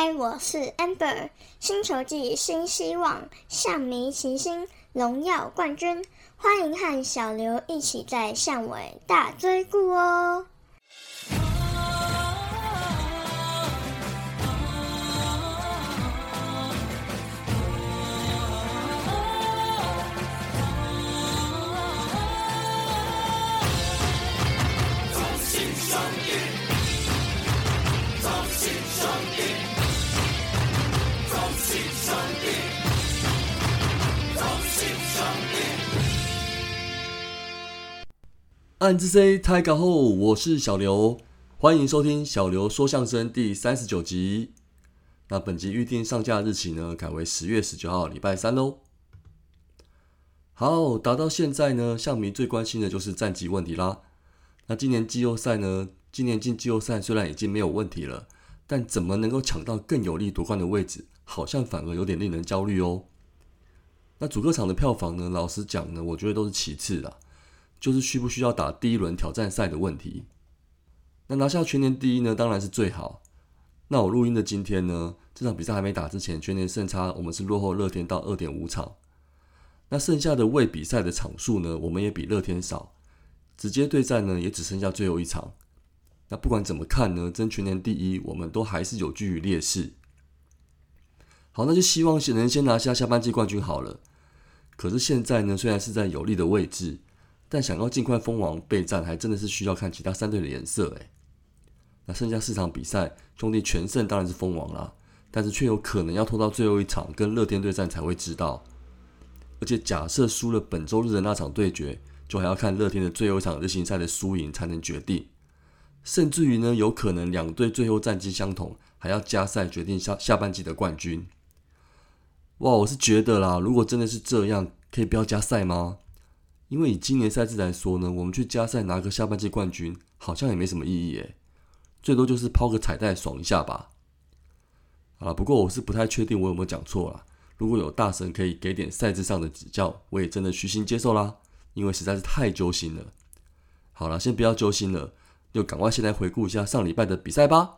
嗨，我是 Amber，星球季新希望，象迷齐心，荣耀冠军，欢迎和小刘一起在巷尾大追顾哦。暗之 C 太高后，我是小刘，欢迎收听小刘说相声第三十九集。那本集预定上架日期呢，改为十月十九号，礼拜三喽。好，打到现在呢，象迷最关心的就是战绩问题啦。那今年季后赛呢，今年进季后赛虽然已经没有问题了，但怎么能够抢到更有利夺冠的位置，好像反而有点令人焦虑哦。那主客场的票房呢，老实讲呢，我觉得都是其次的。就是需不需要打第一轮挑战赛的问题。那拿下全年第一呢，当然是最好。那我录音的今天呢，这场比赛还没打之前，全年胜差我们是落后乐天到二点五场。那剩下的未比赛的场数呢，我们也比乐天少。直接对战呢，也只剩下最后一场。那不管怎么看呢，争全年第一，我们都还是有居于劣势。好，那就希望能先拿下下半季冠军好了。可是现在呢，虽然是在有利的位置。但想要尽快封王备战，还真的是需要看其他三队的颜色诶。那剩下四场比赛，兄弟全胜当然是封王啦，但是却有可能要拖到最后一场跟乐天对战才会知道。而且假设输了本周日的那场对决，就还要看乐天的最后一场日行赛的输赢才能决定。甚至于呢，有可能两队最后战绩相同，还要加赛决定下下半季的冠军。哇，我是觉得啦，如果真的是这样，可以不要加赛吗？因为以今年赛制来说呢，我们去加赛拿个下半季冠军，好像也没什么意义诶，最多就是抛个彩带爽一下吧。啊，不过我是不太确定我有没有讲错啦。如果有大神可以给点赛制上的指教，我也真的虚心接受啦，因为实在是太揪心了。好了，先不要揪心了，就赶快先来回顾一下上礼拜的比赛吧。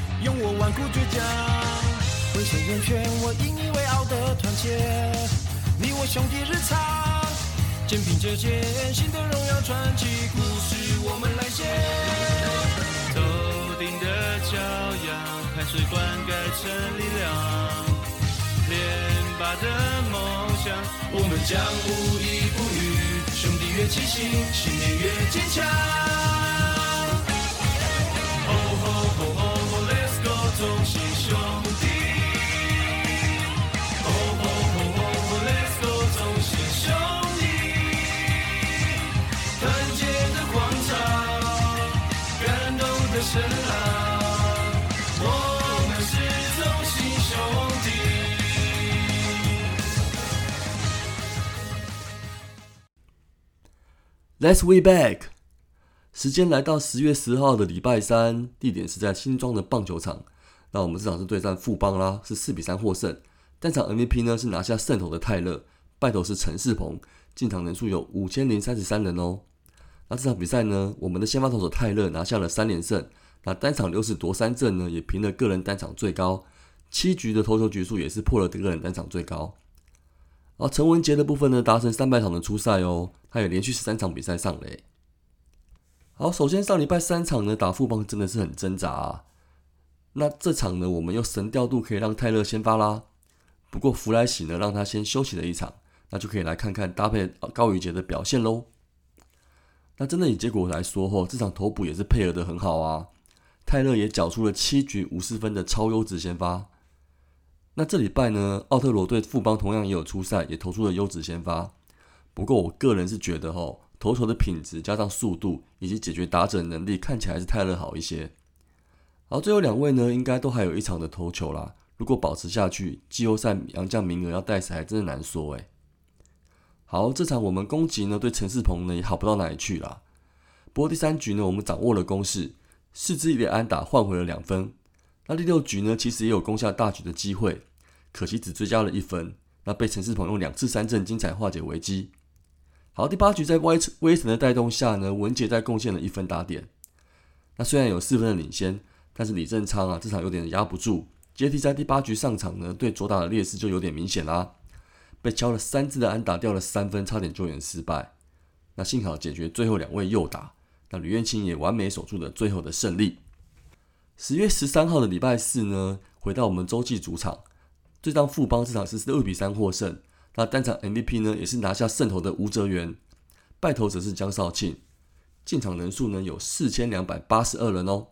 用我顽固倔强，浑身人权，我引以为傲的团结。你我兄弟日常，肩并着肩，新的荣耀传奇故事我们来写。头顶的骄阳，汗水灌溉成力量。连拔的梦想，我们将无依不语。兄弟越齐心，信念越坚强。，Let's go，同心兄弟。吼吼吼吼吼，Let's go，同心兄弟。团结的广场，感动的声浪。Let's way back，时间来到十月十号的礼拜三，地点是在新庄的棒球场。那我们这场是对战富邦啦，是四比三获胜。单场 MVP 呢是拿下胜投的泰勒，败投是陈世鹏，进场人数有五千零三十三人哦。那这场比赛呢，我们的先发投手泰勒拿下了三连胜。那单场六十夺三阵呢，也平了个人单场最高，七局的投球局数也是破了个人单场最高。而陈文杰的部分呢，达成三百场的初赛哦，他也连续十三场比赛上垒。好，首先上礼拜三场呢，打富邦真的是很挣扎啊。那这场呢，我们用神调度可以让泰勒先发啦。不过弗莱喜呢，让他先休息了一场，那就可以来看看搭配高宇杰的表现喽。那真的以结果来说，吼，这场头补也是配合的很好啊。泰勒也缴出了七局五十分的超优质先发。那这礼拜呢，奥特罗对富邦同样也有出赛，也投出了优质先发。不过我个人是觉得吼，投球的品质加上速度以及解决打者能力，看起来是泰勒好一些。好，最后两位呢，应该都还有一场的投球啦。如果保持下去，季后赛洋将名额要带谁，还真的难说诶。好，这场我们攻击呢，对陈世鹏呢也好不到哪里去啦。不过第三局呢，我们掌握了攻势，四支一连安打换回了两分。那第六局呢，其实也有攻下大局的机会，可惜只追加了一分。那被陈世鹏用两次三振精彩化解危机。好，第八局在威威神的带动下呢，文杰在贡献了一分打点。那虽然有四分的领先，但是李正昌啊，这场有点压不住。接替在第八局上场呢，对左打的劣势就有点明显啦。被敲了三次的安打掉了三分，差点救援失败。那幸好解决最后两位右打，那吕彦青也完美守住了最后的胜利。十月十三号的礼拜四呢，回到我们洲际主场，对战富邦这场是二比三获胜。那单场 MVP 呢，也是拿下胜投的吴哲源，败投则是江少庆。进场人数呢有四千两百八十二人哦。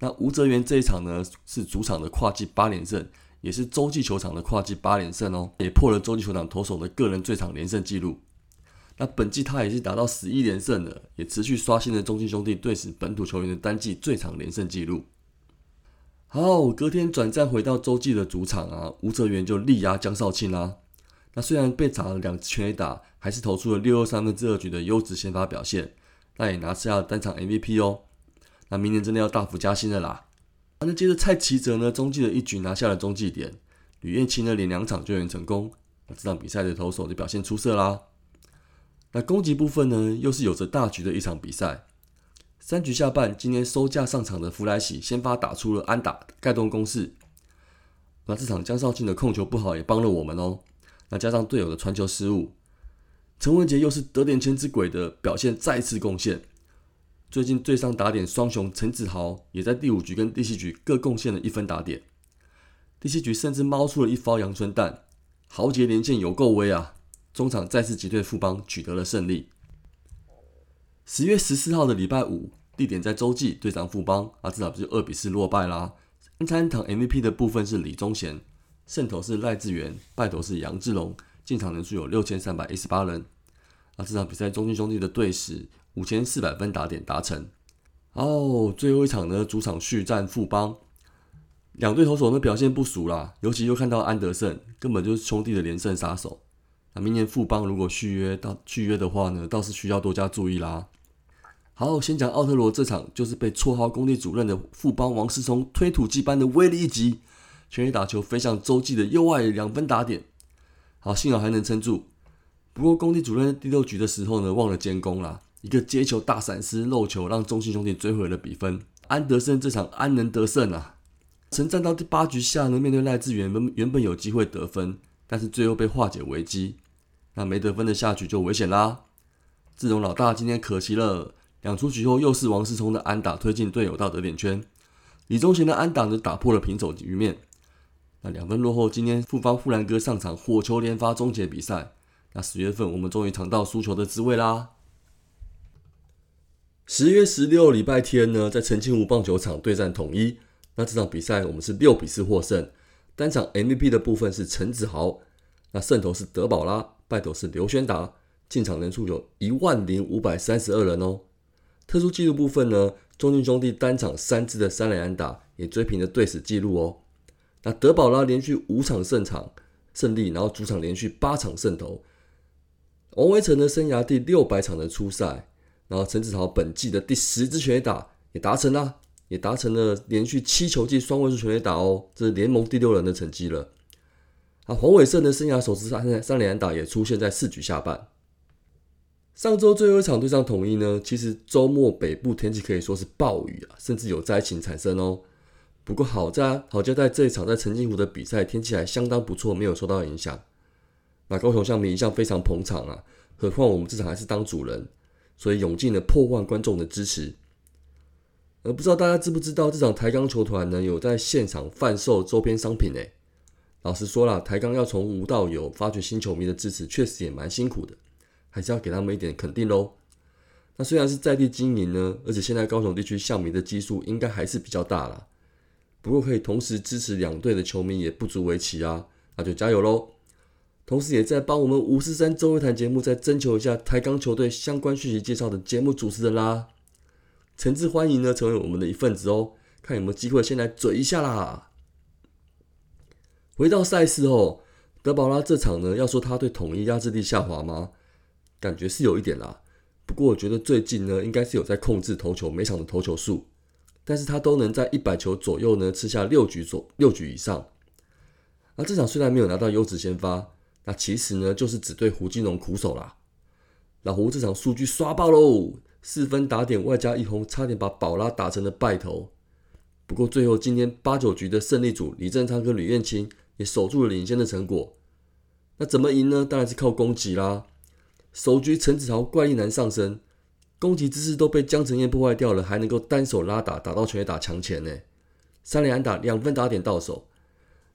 那吴泽源这一场呢是主场的跨季八连胜，也是洲际球场的跨季八连胜哦，也破了洲际球场投手的个人最长连胜纪录。那本季他也是达到十一连胜了，也持续刷新了中信兄弟队史本土球员的单季最长连胜纪录。好，隔天转战回到洲际的主场啊，吴泽源就力压江少庆啦。那虽然被砸了两全打，还是投出了六又三分之二局的优质先发表现，那也拿下单场 MVP 哦。那明年真的要大幅加薪了啦！那接着蔡奇哲呢，中继的一局拿下了中继点，吕彦青呢连两场救援成功，那这场比赛的投手就表现出色啦。那攻击部分呢，又是有着大局的一场比赛。三局下半，今天收架上场的弗莱喜先发打出了安打盖动攻势。那这场江少庆的控球不好，也帮了我们哦。那加上队友的传球失误，陈文杰又是得点圈之鬼的表现再次贡献。最近最上打点双雄陈子豪也在第五局跟第七局各贡献了一分打点，第七局甚至猫出了一包阳春蛋，豪杰连线有够威啊！中场再次击退富邦，取得了胜利。十月十四号的礼拜五，地点在洲际对上富邦，啊，至少不是二比四落败啦。三场 MVP 的部分是李宗贤，胜投是赖志源，败投是杨志龙，进场人数有六千三百一十八人。啊，这场比赛中信兄弟的队史。五千四百分打点达成，哦，最后一场呢，主场续战富邦，两队投手呢表现不俗啦，尤其又看到安德胜，根本就是兄弟的连胜杀手。那明年富邦如果续约到续约的话呢，倒是需要多加注意啦。好，先讲奥特罗这场，就是被绰号工地主任的富邦王思聪推土机般的威力一击，全力打球飞向洲际的右外两分打点，好，幸好还能撑住。不过工地主任第六局的时候呢，忘了监工啦。一个接球大闪失漏球，让中信兄弟追回了比分。安德森这场安能得胜啊？曾战到第八局下呢，面对赖志源，原原本有机会得分，但是最后被化解危机。那没得分的下局就危险啦。志荣老大今天可惜了，两出局后又是王世聪的安打推进队友到得点圈，李宗贤的安打呢打破了平手局面。那两分落后，今天复方富兰哥上场火球连发终结比赛。那十月份我们终于尝到输球的滋味啦。十月十六礼拜天呢，在澄清湖棒球场对战统一。那这场比赛我们是六比四获胜。单场 MVP 的部分是陈子豪，那胜投是德保拉，败投是刘轩达。进场人数有一万零五百三十二人哦。特殊纪录部分呢，中信兄弟单场三支的三垒安打也追平了队史纪录哦。那德保拉连续五场胜场胜利，然后主场连续八场胜投。王威成的生涯第六百场的出赛。然后陈子豪本季的第十支全垒打也达成了，也达成了连续七球季双位数全垒打哦，这是联盟第六人的成绩了。啊，黄伟胜的生涯首次三三连打也出现在四局下半。上周最后一场对上统一呢，其实周末北部天气可以说是暴雨啊，甚至有灾情产生哦。不过好在好在在这一场在澄清湖的比赛天气还相当不错，没有受到影响。那高雄象迷一向非常捧场啊，何况我们这场还是当主人。所以涌进了破万观众的支持，而不知道大家知不知道，这场台钢球团呢有在现场贩售周边商品呢。老实说了，台钢要从无到有发掘新球迷的支持，确实也蛮辛苦的，还是要给他们一点肯定喽。那虽然是在地经营呢，而且现在高雄地区象迷的基数应该还是比较大了，不过可以同时支持两队的球迷也不足为奇啊，那就加油喽！同时也在帮我们五四三周日谈节目再征求一下台钢球队相关讯息介绍的节目主持人啦，诚挚欢迎呢成为我们的一份子哦，看有没有机会先来嘴一下啦。回到赛事后，德保拉这场呢，要说他对统一压制力下滑吗？感觉是有一点啦。不过我觉得最近呢，应该是有在控制投球每场的投球数，但是他都能在一百球左右呢吃下六局左六局以上。那这场虽然没有拿到优质先发，那其实呢就是只对胡金龙苦手啦。老胡这场数据刷爆喽，四分打点外加一轰，差点把宝拉打成了败投。不过最后今天八九局的胜利组李正昌跟吕彦青也守住了领先的成果。那怎么赢呢？当然是靠攻击啦。首局陈子豪怪力男上升，攻击姿势都被江承燕破坏掉了，还能够单手拉打打到全垒打墙前呢。三连安打两分打点到手。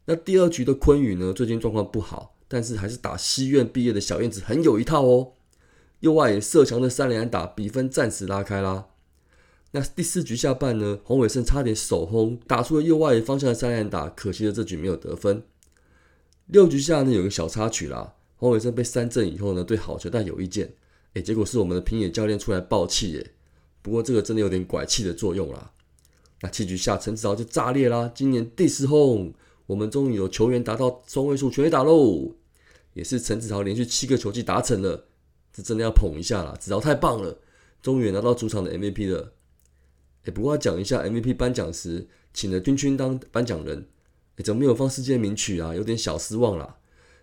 那第二局的昆宇呢？最近状况不好，但是还是打西院毕业的小燕子很有一套哦。右外野射墙的三连打，比分暂时拉开啦。那第四局下半呢？洪伟胜差点手轰打出了右外野方向的三连打，可惜的这局没有得分。六局下呢，有个小插曲啦。洪伟胜被三振以后呢，对好球带有意见，哎，结果是我们的平野教练出来爆气，耶。不过这个真的有点拐气的作用啦。那七局下陈子豪就炸裂啦，今年第十轰，我们终于有球员达到双位数全垒打喽，也是陈子豪连续七个球季达成了，这真的要捧一下啦，子豪太棒了，终于拿到主场的 MVP 了。哎，不过要讲一下 MVP 颁奖时，请了君君当颁奖人，怎么没有放世界名曲啊？有点小失望啦。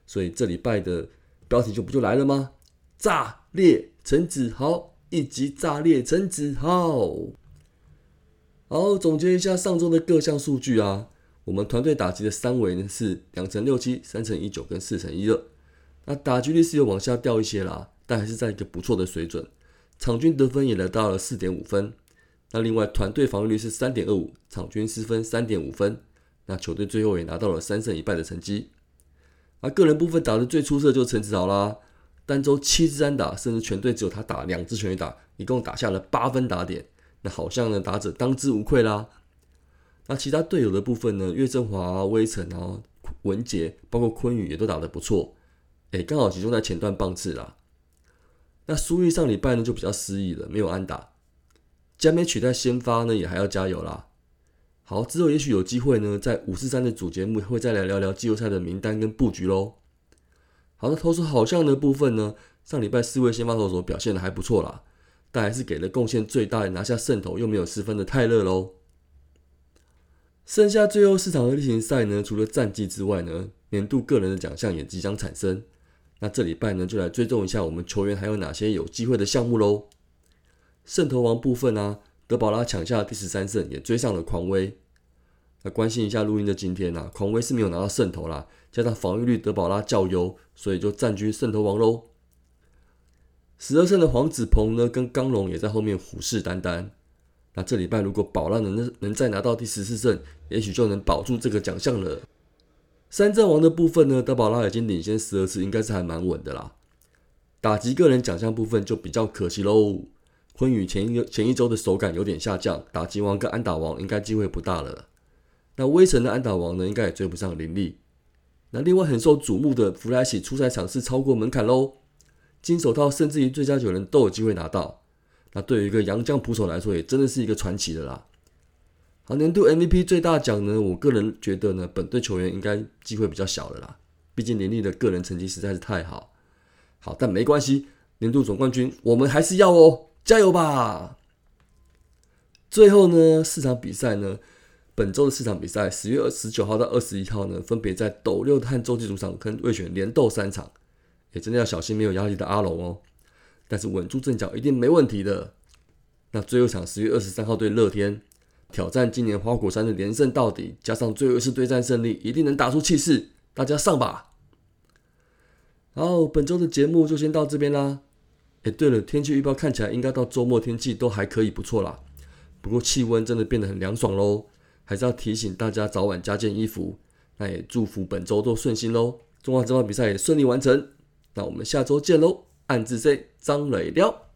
所以这礼拜的标题就不就来了吗？炸裂陈子豪，一级炸裂陈子豪。好，总结一下上周的各项数据啊。我们团队打击的三围呢是两乘六七、三乘一九跟四乘一二。那打击率是有往下掉一些啦，但还是在一个不错的水准。场均得分也来到了四点五分。那另外团队防御率是三点二五，场均失分三点五分。那球队最后也拿到了三胜一败的成绩。而个人部分打的最出色就是陈子豪啦，单周七支安打，甚至全队只有他打两支全垒打，一共打下了八分打点，那好像呢打者当之无愧啦。那其他队友的部分呢，岳振华啊、威城啊、文杰，包括昆宇也都打得不错，哎，刚好集中在前段棒次啦。那苏玉上礼拜呢就比较失意了，没有安打，加冕取代先发呢也还要加油啦。好，之后也许有机会呢，在五四三的主节目会再来聊聊季后赛的名单跟布局喽。好的，投手好像的部分呢，上礼拜四位先发投手表现的还不错啦，但还是给了贡献最大的拿下胜投又没有失分的泰勒喽。剩下最后四场的例行赛呢，除了战绩之外呢，年度个人的奖项也即将产生。那这礼拜呢，就来追踪一下我们球员还有哪些有机会的项目喽。胜投王部分呢？德保拉抢下第十三胜，也追上了狂威。那关心一下录音的今天呐，狂威是没有拿到胜投啦，加上防御率德保拉较优，所以就占据胜投王喽。十二胜的黄子鹏呢，跟刚龙也在后面虎视眈眈。那这礼拜如果保拉能能再拿到第十四胜，也许就能保住这个奖项了。三阵王的部分呢，德保拉已经领先十二次，应该是还蛮稳的啦。打击个人奖项部分就比较可惜喽。昆宇前一个前一周的手感有点下降，打击王跟安打王应该机会不大了。那威城的安打王呢，应该也追不上林立。那另外很受瞩目的弗莱喜出赛场是超过门槛喽，金手套甚至于最佳九人都有机会拿到。那对于一个洋将捕手来说，也真的是一个传奇的啦。好，年度 MVP 最大奖呢，我个人觉得呢，本队球员应该机会比较小了啦，毕竟林立的个人成绩实在是太好。好，但没关系，年度总冠军我们还是要哦。加油吧！最后呢，四场比赛呢，本周的四场比赛，十月二十九号到二十一号呢，分别在斗六和洲际主场跟魏选连斗三场，也真的要小心没有压力的阿龙哦。但是稳住阵脚一定没问题的。那最后场十月二十三号对乐天，挑战今年花果山的连胜到底，加上最后一次对战胜利，一定能打出气势。大家上吧！好，本周的节目就先到这边啦。哎，对了，天气预报看起来应该到周末天气都还可以，不错啦。不过气温真的变得很凉爽喽，还是要提醒大家早晚加件衣服。那也祝福本周都顺心喽，中华职棒比赛也顺利完成。那我们下周见喽，暗自 say 张磊了。